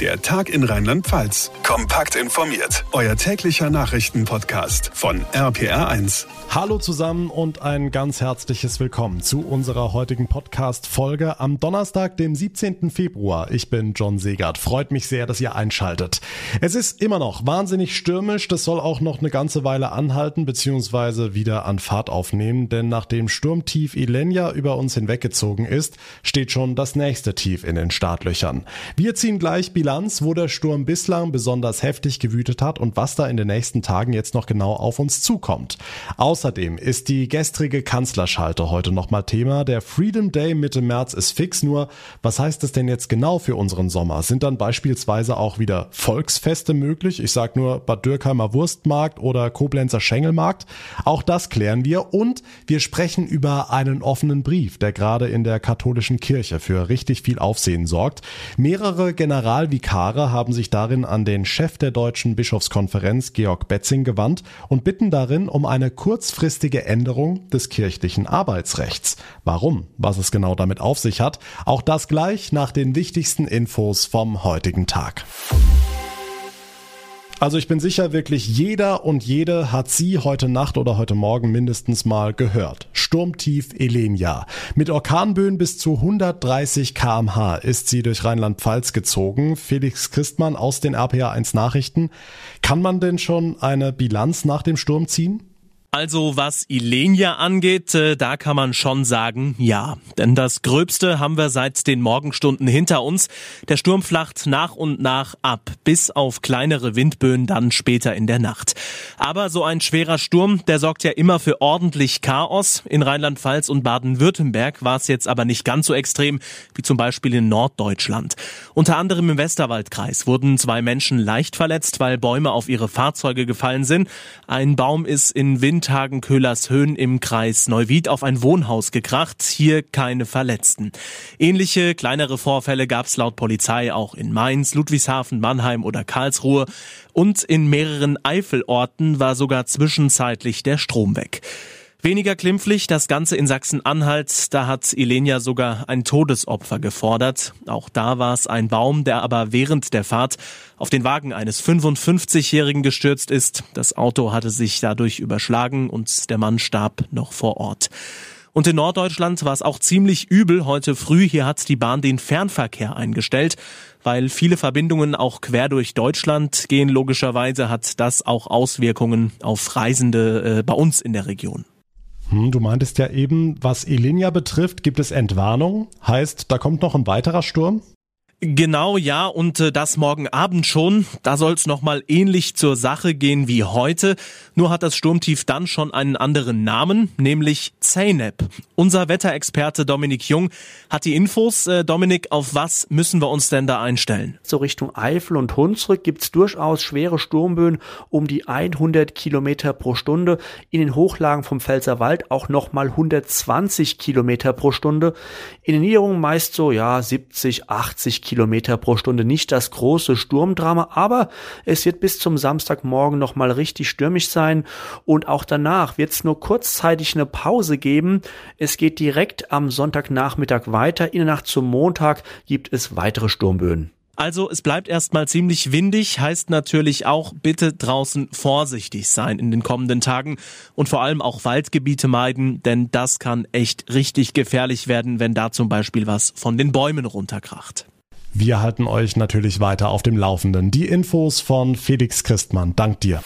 Der Tag in Rheinland-Pfalz. Kompakt informiert. Euer täglicher Nachrichtenpodcast von RPR1. Hallo zusammen und ein ganz herzliches Willkommen zu unserer heutigen Podcast-Folge am Donnerstag, dem 17. Februar. Ich bin John Segert. Freut mich sehr, dass ihr einschaltet. Es ist immer noch wahnsinnig stürmisch. Das soll auch noch eine ganze Weile anhalten bzw. wieder an Fahrt aufnehmen, denn nachdem Sturmtief Ilenia über uns hinweggezogen ist, steht schon das nächste Tief in den Startlöchern. Wir ziehen gleich Bilanz, wo der Sturm bislang besonders heftig gewütet hat und was da in den nächsten Tagen jetzt noch genau auf uns zukommt. Außerdem ist die gestrige Kanzlerschalte heute nochmal Thema. Der Freedom Day Mitte März ist fix, nur was heißt das denn jetzt genau für unseren Sommer? Sind dann beispielsweise auch wieder Volksfeste möglich? Ich sag nur Bad Dürkheimer Wurstmarkt oder Koblenzer Schengelmarkt. Auch das klären wir und wir sprechen über einen offenen Brief, der gerade in der katholischen Kirche für richtig viel Aufsehen sorgt. Mehrere General Vikare haben sich darin an den Chef der Deutschen Bischofskonferenz Georg Betzing gewandt und bitten darin um eine kurzfristige Änderung des kirchlichen Arbeitsrechts. Warum? Was es genau damit auf sich hat? Auch das gleich nach den wichtigsten Infos vom heutigen Tag. Also ich bin sicher, wirklich jeder und jede hat sie heute Nacht oder heute Morgen mindestens mal gehört. Sturmtief Elenia. Mit Orkanböen bis zu 130 kmh ist sie durch Rheinland-Pfalz gezogen. Felix Christmann aus den RPA 1 Nachrichten. Kann man denn schon eine Bilanz nach dem Sturm ziehen? Also was Ilenia angeht, äh, da kann man schon sagen, ja. Denn das Gröbste haben wir seit den Morgenstunden hinter uns. Der Sturm flacht nach und nach ab, bis auf kleinere Windböen dann später in der Nacht. Aber so ein schwerer Sturm, der sorgt ja immer für ordentlich Chaos. In Rheinland-Pfalz und Baden-Württemberg war es jetzt aber nicht ganz so extrem wie zum Beispiel in Norddeutschland. Unter anderem im Westerwaldkreis wurden zwei Menschen leicht verletzt, weil Bäume auf ihre Fahrzeuge gefallen sind. Ein Baum ist in Wind Tagen Köhlers-Höhen im Kreis Neuwied auf ein Wohnhaus gekracht. Hier keine Verletzten. Ähnliche kleinere Vorfälle gab es laut Polizei auch in Mainz, Ludwigshafen, Mannheim oder Karlsruhe. Und in mehreren Eifelorten war sogar zwischenzeitlich der Strom weg. Weniger klimpflich das Ganze in Sachsen-Anhalt. Da hat Ilenia sogar ein Todesopfer gefordert. Auch da war es ein Baum, der aber während der Fahrt auf den Wagen eines 55-Jährigen gestürzt ist. Das Auto hatte sich dadurch überschlagen und der Mann starb noch vor Ort. Und in Norddeutschland war es auch ziemlich übel heute früh. Hier hat die Bahn den Fernverkehr eingestellt. Weil viele Verbindungen auch quer durch Deutschland gehen, logischerweise hat das auch Auswirkungen auf Reisende äh, bei uns in der Region. Hm, du meintest ja eben, was Ilinia betrifft, gibt es Entwarnung. Heißt, da kommt noch ein weiterer Sturm? Genau, ja, und äh, das morgen Abend schon. Da soll es nochmal ähnlich zur Sache gehen wie heute. Nur hat das Sturmtief dann schon einen anderen Namen, nämlich Zeynep. Unser Wetterexperte Dominik Jung hat die Infos. Äh, Dominik, auf was müssen wir uns denn da einstellen? So Richtung Eifel und Hunsrück gibt's durchaus schwere Sturmböen um die 100 Kilometer pro Stunde. In den Hochlagen vom Pfälzerwald auch nochmal 120 Kilometer pro Stunde. In den Niederungen meist so, ja, 70, 80 Kilometer pro Stunde. Nicht das große Sturmdrama, aber es wird bis zum Samstagmorgen noch mal richtig stürmisch sein und auch danach wird es nur kurzzeitig eine Pause geben. Es geht direkt am Sonntagnachmittag weiter. In der Nacht zum Montag gibt es weitere Sturmböen. Also es bleibt erstmal ziemlich windig, heißt natürlich auch bitte draußen vorsichtig sein in den kommenden Tagen und vor allem auch Waldgebiete meiden, denn das kann echt richtig gefährlich werden, wenn da zum Beispiel was von den Bäumen runterkracht. Wir halten euch natürlich weiter auf dem Laufenden. Die Infos von Felix Christmann. Dank dir.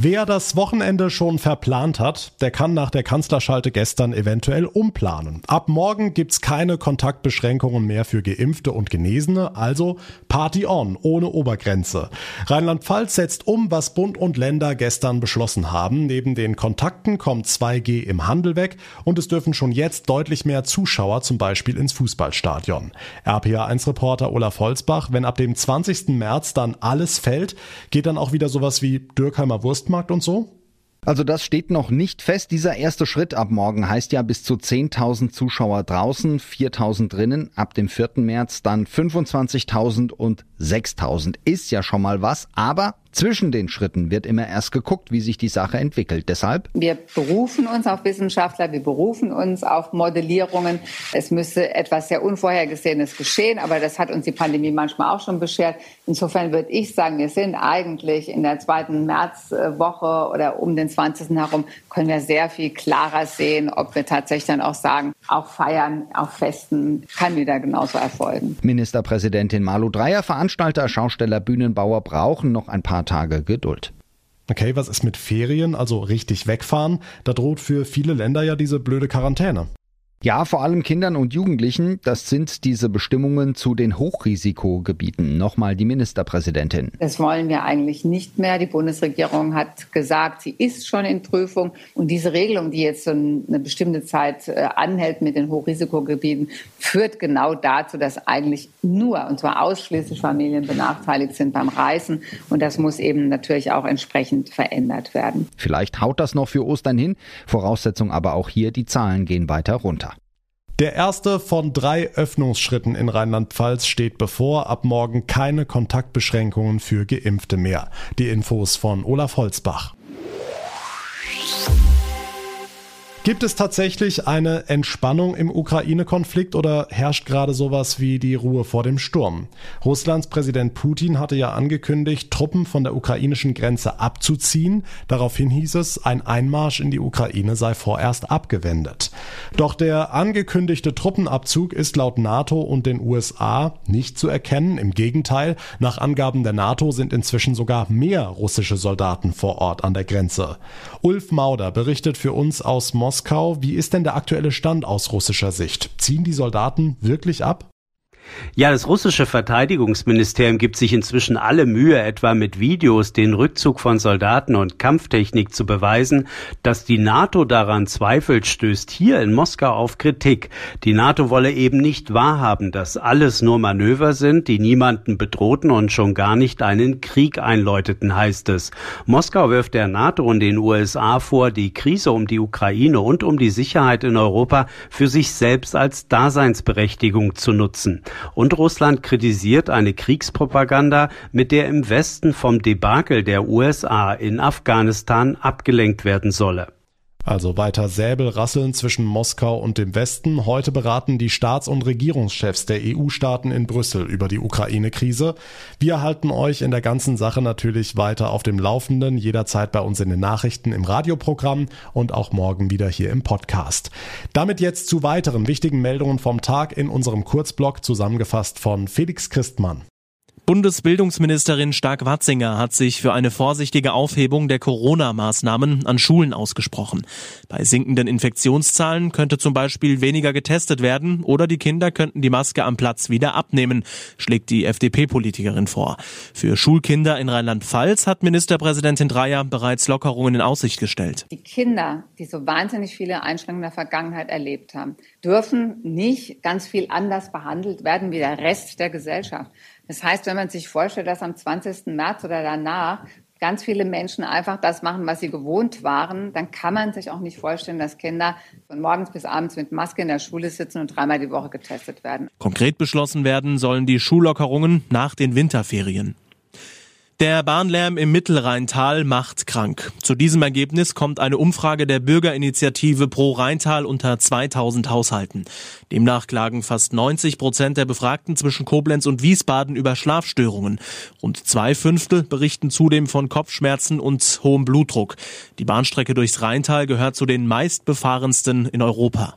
Wer das Wochenende schon verplant hat, der kann nach der Kanzlerschalte gestern eventuell umplanen. Ab morgen gibt's keine Kontaktbeschränkungen mehr für Geimpfte und Genesene, also Party on, ohne Obergrenze. Rheinland-Pfalz setzt um, was Bund und Länder gestern beschlossen haben. Neben den Kontakten kommt 2G im Handel weg und es dürfen schon jetzt deutlich mehr Zuschauer zum Beispiel ins Fußballstadion. RPA1-Reporter Olaf Holzbach, wenn ab dem 20. März dann alles fällt, geht dann auch wieder sowas wie Dürkheimer Wurst Westmarkt und so? Also das steht noch nicht fest. Dieser erste Schritt ab morgen heißt ja bis zu 10.000 Zuschauer draußen, 4.000 drinnen. Ab dem 4. März dann 25.000 und 6.000. Ist ja schon mal was. Aber Zwischen den Schritten wird immer erst geguckt, wie sich die Sache entwickelt. Deshalb? Wir berufen uns auf Wissenschaftler, wir berufen uns auf Modellierungen. Es müsste etwas sehr Unvorhergesehenes geschehen, aber das hat uns die Pandemie manchmal auch schon beschert. Insofern würde ich sagen, wir sind eigentlich in der zweiten Märzwoche oder um den 20. herum, können wir sehr viel klarer sehen, ob wir tatsächlich dann auch sagen, auch Feiern, auch Festen kann wieder genauso erfolgen. Ministerpräsidentin Malu Dreyer, Veranstalter, Schausteller, Bühnenbauer brauchen noch ein paar paar Tage Geduld. Okay, was ist mit Ferien, also richtig wegfahren? Da droht für viele Länder ja diese blöde Quarantäne. Ja, vor allem Kindern und Jugendlichen. Das sind diese Bestimmungen zu den Hochrisikogebieten. Nochmal die Ministerpräsidentin. Das wollen wir eigentlich nicht mehr. Die Bundesregierung hat gesagt, sie ist schon in Prüfung. Und diese Regelung, die jetzt so eine bestimmte Zeit äh, anhält mit den Hochrisikogebieten, führt genau dazu, dass eigentlich nur, und zwar ausschließlich Familien benachteiligt sind beim Reisen. Und das muss eben natürlich auch entsprechend verändert werden. Vielleicht haut das noch für Ostern hin. Voraussetzung aber auch hier, die Zahlen gehen weiter runter. Der erste von drei Öffnungsschritten in Rheinland-Pfalz steht bevor. Ab morgen keine Kontaktbeschränkungen für Geimpfte mehr. Die Infos von Olaf Holzbach. Gibt es tatsächlich eine Entspannung im Ukraine-Konflikt oder herrscht gerade sowas wie die Ruhe vor dem Sturm? Russlands Präsident Putin hatte ja angekündigt, Truppen von der ukrainischen Grenze abzuziehen. Daraufhin hieß es, ein Einmarsch in die Ukraine sei vorerst abgewendet. Doch der angekündigte Truppenabzug ist laut NATO und den USA nicht zu erkennen. Im Gegenteil, nach Angaben der NATO sind inzwischen sogar mehr russische Soldaten vor Ort an der Grenze. Ulf Mauder berichtet für uns aus Moskau Moskau. Wie ist denn der aktuelle Stand aus russischer Sicht? Ziehen die Soldaten wirklich ab? Ja, das russische Verteidigungsministerium gibt sich inzwischen alle Mühe, etwa mit Videos den Rückzug von Soldaten und Kampftechnik zu beweisen. Dass die NATO daran zweifelt, stößt hier in Moskau auf Kritik. Die NATO wolle eben nicht wahrhaben, dass alles nur Manöver sind, die niemanden bedrohten und schon gar nicht einen Krieg einläuteten, heißt es. Moskau wirft der NATO und den USA vor, die Krise um die Ukraine und um die Sicherheit in Europa für sich selbst als Daseinsberechtigung zu nutzen. Und Russland kritisiert eine Kriegspropaganda, mit der im Westen vom Debakel der USA in Afghanistan abgelenkt werden solle. Also weiter Säbelrasseln zwischen Moskau und dem Westen. Heute beraten die Staats- und Regierungschefs der EU-Staaten in Brüssel über die Ukraine-Krise. Wir halten euch in der ganzen Sache natürlich weiter auf dem Laufenden, jederzeit bei uns in den Nachrichten im Radioprogramm und auch morgen wieder hier im Podcast. Damit jetzt zu weiteren wichtigen Meldungen vom Tag in unserem Kurzblog zusammengefasst von Felix Christmann. Bundesbildungsministerin Stark-Watzinger hat sich für eine vorsichtige Aufhebung der Corona-Maßnahmen an Schulen ausgesprochen. Bei sinkenden Infektionszahlen könnte zum Beispiel weniger getestet werden oder die Kinder könnten die Maske am Platz wieder abnehmen, schlägt die FDP-Politikerin vor. Für Schulkinder in Rheinland-Pfalz hat Ministerpräsidentin Dreyer bereits Lockerungen in Aussicht gestellt. Die Kinder, die so wahnsinnig viele Einschränkungen in der Vergangenheit erlebt haben, dürfen nicht ganz viel anders behandelt werden wie der Rest der Gesellschaft. Das heißt, wenn man sich vorstellt, dass am 20. März oder danach ganz viele Menschen einfach das machen, was sie gewohnt waren, dann kann man sich auch nicht vorstellen, dass Kinder von morgens bis abends mit Maske in der Schule sitzen und dreimal die Woche getestet werden. Konkret beschlossen werden sollen die Schullockerungen nach den Winterferien. Der Bahnlärm im Mittelrheintal macht krank. Zu diesem Ergebnis kommt eine Umfrage der Bürgerinitiative Pro Rheintal unter 2000 Haushalten. Demnach klagen fast 90 Prozent der Befragten zwischen Koblenz und Wiesbaden über Schlafstörungen. Rund zwei Fünftel berichten zudem von Kopfschmerzen und hohem Blutdruck. Die Bahnstrecke durchs Rheintal gehört zu den meistbefahrensten in Europa.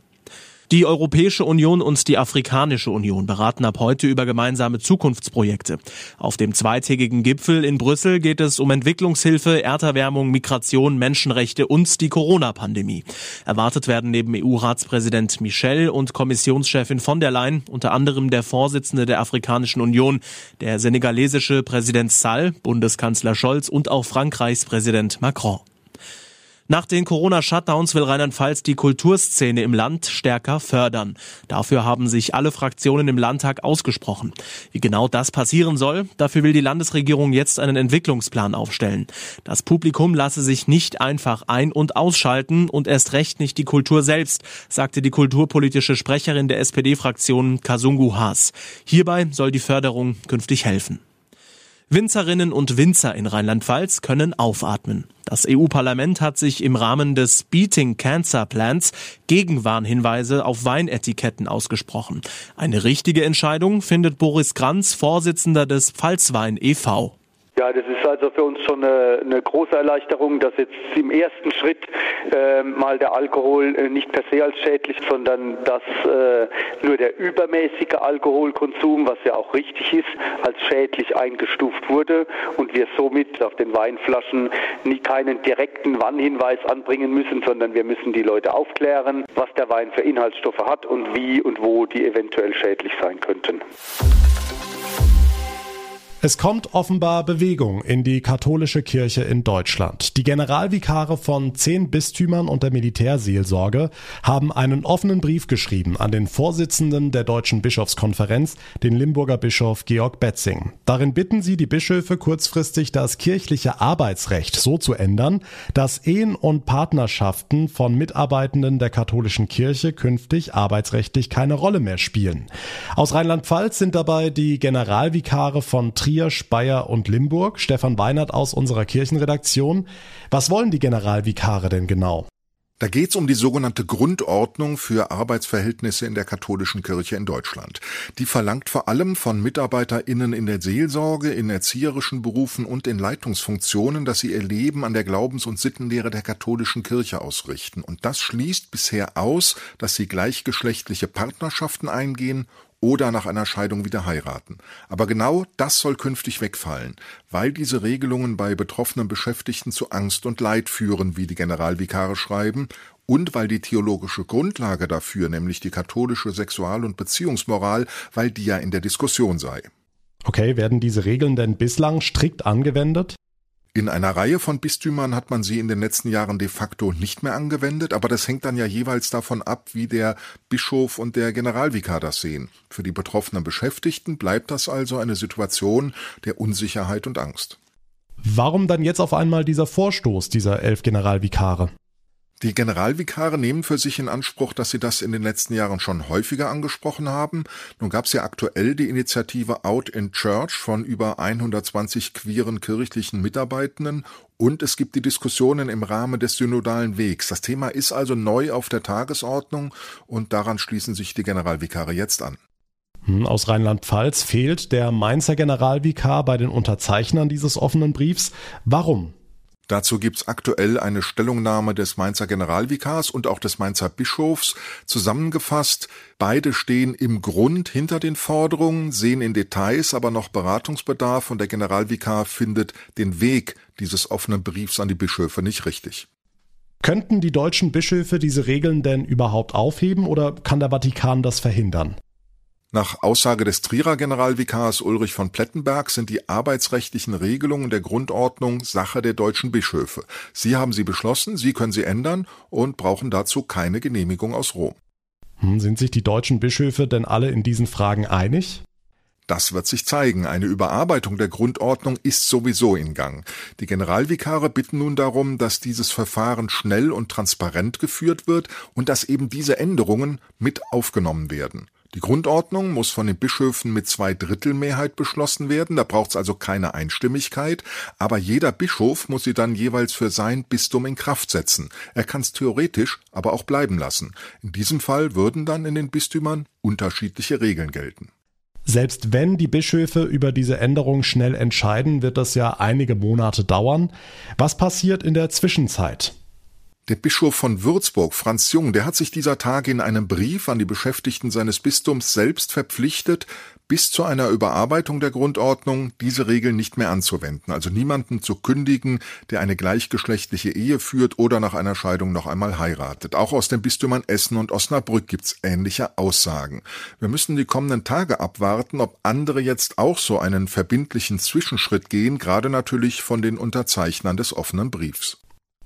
Die Europäische Union und die Afrikanische Union beraten ab heute über gemeinsame Zukunftsprojekte. Auf dem zweitägigen Gipfel in Brüssel geht es um Entwicklungshilfe, Erderwärmung, Migration, Menschenrechte und die Corona-Pandemie. Erwartet werden neben EU-Ratspräsident Michel und Kommissionschefin von der Leyen unter anderem der Vorsitzende der Afrikanischen Union, der senegalesische Präsident Sall, Bundeskanzler Scholz und auch Frankreichs Präsident Macron. Nach den Corona-Shutdowns will Rheinland-Pfalz die Kulturszene im Land stärker fördern. Dafür haben sich alle Fraktionen im Landtag ausgesprochen. Wie genau das passieren soll, dafür will die Landesregierung jetzt einen Entwicklungsplan aufstellen. Das Publikum lasse sich nicht einfach ein- und ausschalten und erst recht nicht die Kultur selbst, sagte die kulturpolitische Sprecherin der SPD-Fraktion Kasungu Haas. Hierbei soll die Förderung künftig helfen. Winzerinnen und Winzer in Rheinland-Pfalz können aufatmen. Das EU-Parlament hat sich im Rahmen des Beating Cancer Plans gegen Warnhinweise auf Weinetiketten ausgesprochen. Eine richtige Entscheidung findet Boris Granz, Vorsitzender des Pfalzwein e.V. Ja, das ist also für uns schon eine, eine große Erleichterung, dass jetzt im ersten Schritt äh, mal der Alkohol äh, nicht per se als schädlich, sondern dass äh, nur der übermäßige Alkoholkonsum, was ja auch richtig ist, als schädlich eingestuft wurde und wir somit auf den Weinflaschen nie keinen direkten Warnhinweis anbringen müssen, sondern wir müssen die Leute aufklären, was der Wein für Inhaltsstoffe hat und wie und wo die eventuell schädlich sein könnten. Es kommt offenbar Bewegung in die katholische Kirche in Deutschland. Die Generalvikare von zehn Bistümern und der Militärseelsorge haben einen offenen Brief geschrieben an den Vorsitzenden der Deutschen Bischofskonferenz, den Limburger Bischof Georg Betzing. Darin bitten sie die Bischöfe kurzfristig das kirchliche Arbeitsrecht so zu ändern, dass Ehen und Partnerschaften von Mitarbeitenden der katholischen Kirche künftig arbeitsrechtlich keine Rolle mehr spielen. Aus Rheinland-Pfalz sind dabei die Generalvikare von Trier Trier, Speyer und Limburg. Stefan Weinert aus unserer Kirchenredaktion. Was wollen die Generalvikare denn genau? Da geht es um die sogenannte Grundordnung für Arbeitsverhältnisse in der katholischen Kirche in Deutschland. Die verlangt vor allem von MitarbeiterInnen in der Seelsorge, in erzieherischen Berufen und in Leitungsfunktionen, dass sie ihr Leben an der Glaubens- und Sittenlehre der katholischen Kirche ausrichten. Und das schließt bisher aus, dass sie gleichgeschlechtliche Partnerschaften eingehen oder nach einer Scheidung wieder heiraten. Aber genau das soll künftig wegfallen, weil diese Regelungen bei betroffenen Beschäftigten zu Angst und Leid führen, wie die Generalvikare schreiben, und weil die theologische Grundlage dafür, nämlich die katholische Sexual- und Beziehungsmoral, weil die ja in der Diskussion sei. Okay, werden diese Regeln denn bislang strikt angewendet? In einer Reihe von Bistümern hat man sie in den letzten Jahren de facto nicht mehr angewendet, aber das hängt dann ja jeweils davon ab, wie der Bischof und der Generalvikar das sehen. Für die betroffenen Beschäftigten bleibt das also eine Situation der Unsicherheit und Angst. Warum dann jetzt auf einmal dieser Vorstoß dieser elf Generalvikare? Die Generalvikare nehmen für sich in Anspruch, dass sie das in den letzten Jahren schon häufiger angesprochen haben. Nun gab es ja aktuell die Initiative Out in Church von über 120 queeren kirchlichen Mitarbeitenden und es gibt die Diskussionen im Rahmen des synodalen Wegs. Das Thema ist also neu auf der Tagesordnung und daran schließen sich die Generalvikare jetzt an. Hm, aus Rheinland-Pfalz fehlt der Mainzer Generalvikar bei den Unterzeichnern dieses offenen Briefs. Warum? Dazu gibt's aktuell eine Stellungnahme des Mainzer Generalvikars und auch des Mainzer Bischofs zusammengefasst. Beide stehen im Grund hinter den Forderungen, sehen in Details aber noch Beratungsbedarf und der Generalvikar findet den Weg dieses offenen Briefs an die Bischöfe nicht richtig. Könnten die deutschen Bischöfe diese Regeln denn überhaupt aufheben oder kann der Vatikan das verhindern? Nach Aussage des Trierer Generalvikars Ulrich von Plettenberg sind die arbeitsrechtlichen Regelungen der Grundordnung Sache der deutschen Bischöfe. Sie haben sie beschlossen, Sie können sie ändern und brauchen dazu keine Genehmigung aus Rom. Hm, sind sich die deutschen Bischöfe denn alle in diesen Fragen einig? Das wird sich zeigen. Eine Überarbeitung der Grundordnung ist sowieso in Gang. Die Generalvikare bitten nun darum, dass dieses Verfahren schnell und transparent geführt wird und dass eben diese Änderungen mit aufgenommen werden. Die Grundordnung muss von den Bischöfen mit zwei Drittel Mehrheit beschlossen werden, da braucht es also keine Einstimmigkeit, aber jeder Bischof muss sie dann jeweils für sein Bistum in Kraft setzen. Er kann es theoretisch aber auch bleiben lassen. In diesem Fall würden dann in den Bistümern unterschiedliche Regeln gelten. Selbst wenn die Bischöfe über diese Änderung schnell entscheiden, wird das ja einige Monate dauern. Was passiert in der Zwischenzeit? Der Bischof von Würzburg, Franz Jung, der hat sich dieser Tage in einem Brief an die Beschäftigten seines Bistums selbst verpflichtet, bis zu einer Überarbeitung der Grundordnung diese Regeln nicht mehr anzuwenden, also niemanden zu kündigen, der eine gleichgeschlechtliche Ehe führt oder nach einer Scheidung noch einmal heiratet. Auch aus den Bistümern Essen und Osnabrück gibt's ähnliche Aussagen. Wir müssen die kommenden Tage abwarten, ob andere jetzt auch so einen verbindlichen Zwischenschritt gehen, gerade natürlich von den Unterzeichnern des offenen Briefs.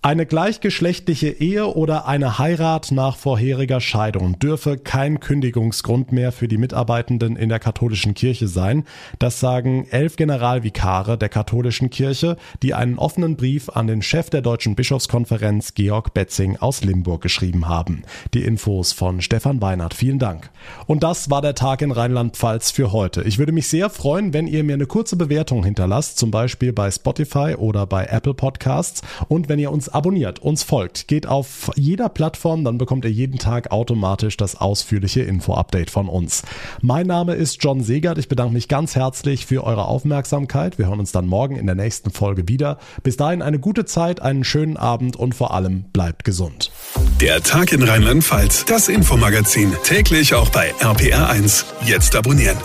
Eine gleichgeschlechtliche Ehe oder eine Heirat nach vorheriger Scheidung dürfe kein Kündigungsgrund mehr für die Mitarbeitenden in der katholischen Kirche sein. Das sagen elf Generalvikare der katholischen Kirche, die einen offenen Brief an den Chef der Deutschen Bischofskonferenz Georg Betzing aus Limburg geschrieben haben. Die Infos von Stefan Weinert. Vielen Dank. Und das war der Tag in Rheinland-Pfalz für heute. Ich würde mich sehr freuen, wenn ihr mir eine kurze Bewertung hinterlasst, zum Beispiel bei Spotify oder bei Apple Podcasts und wenn ihr uns abonniert, uns folgt, geht auf jeder Plattform, dann bekommt ihr jeden Tag automatisch das ausführliche Info-Update von uns. Mein Name ist John Segert. Ich bedanke mich ganz herzlich für eure Aufmerksamkeit. Wir hören uns dann morgen in der nächsten Folge wieder. Bis dahin eine gute Zeit, einen schönen Abend und vor allem bleibt gesund. Der Tag in Rheinland-Pfalz, das Infomagazin, täglich auch bei RPR1. Jetzt abonnieren.